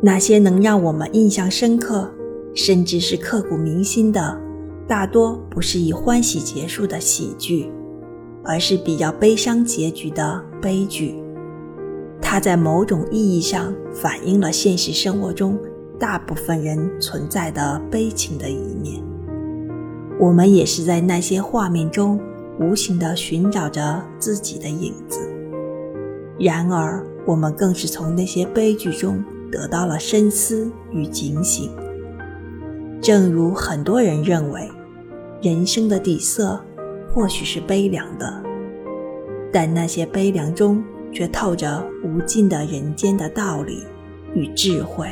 那些能让我们印象深刻，甚至是刻骨铭心的，大多不是以欢喜结束的喜剧，而是比较悲伤结局的悲剧。它在某种意义上反映了现实生活中大部分人存在的悲情的一面。我们也是在那些画面中无形地寻找着自己的影子。然而，我们更是从那些悲剧中得到了深思与警醒。正如很多人认为，人生的底色或许是悲凉的，但那些悲凉中却透着无尽的人间的道理与智慧。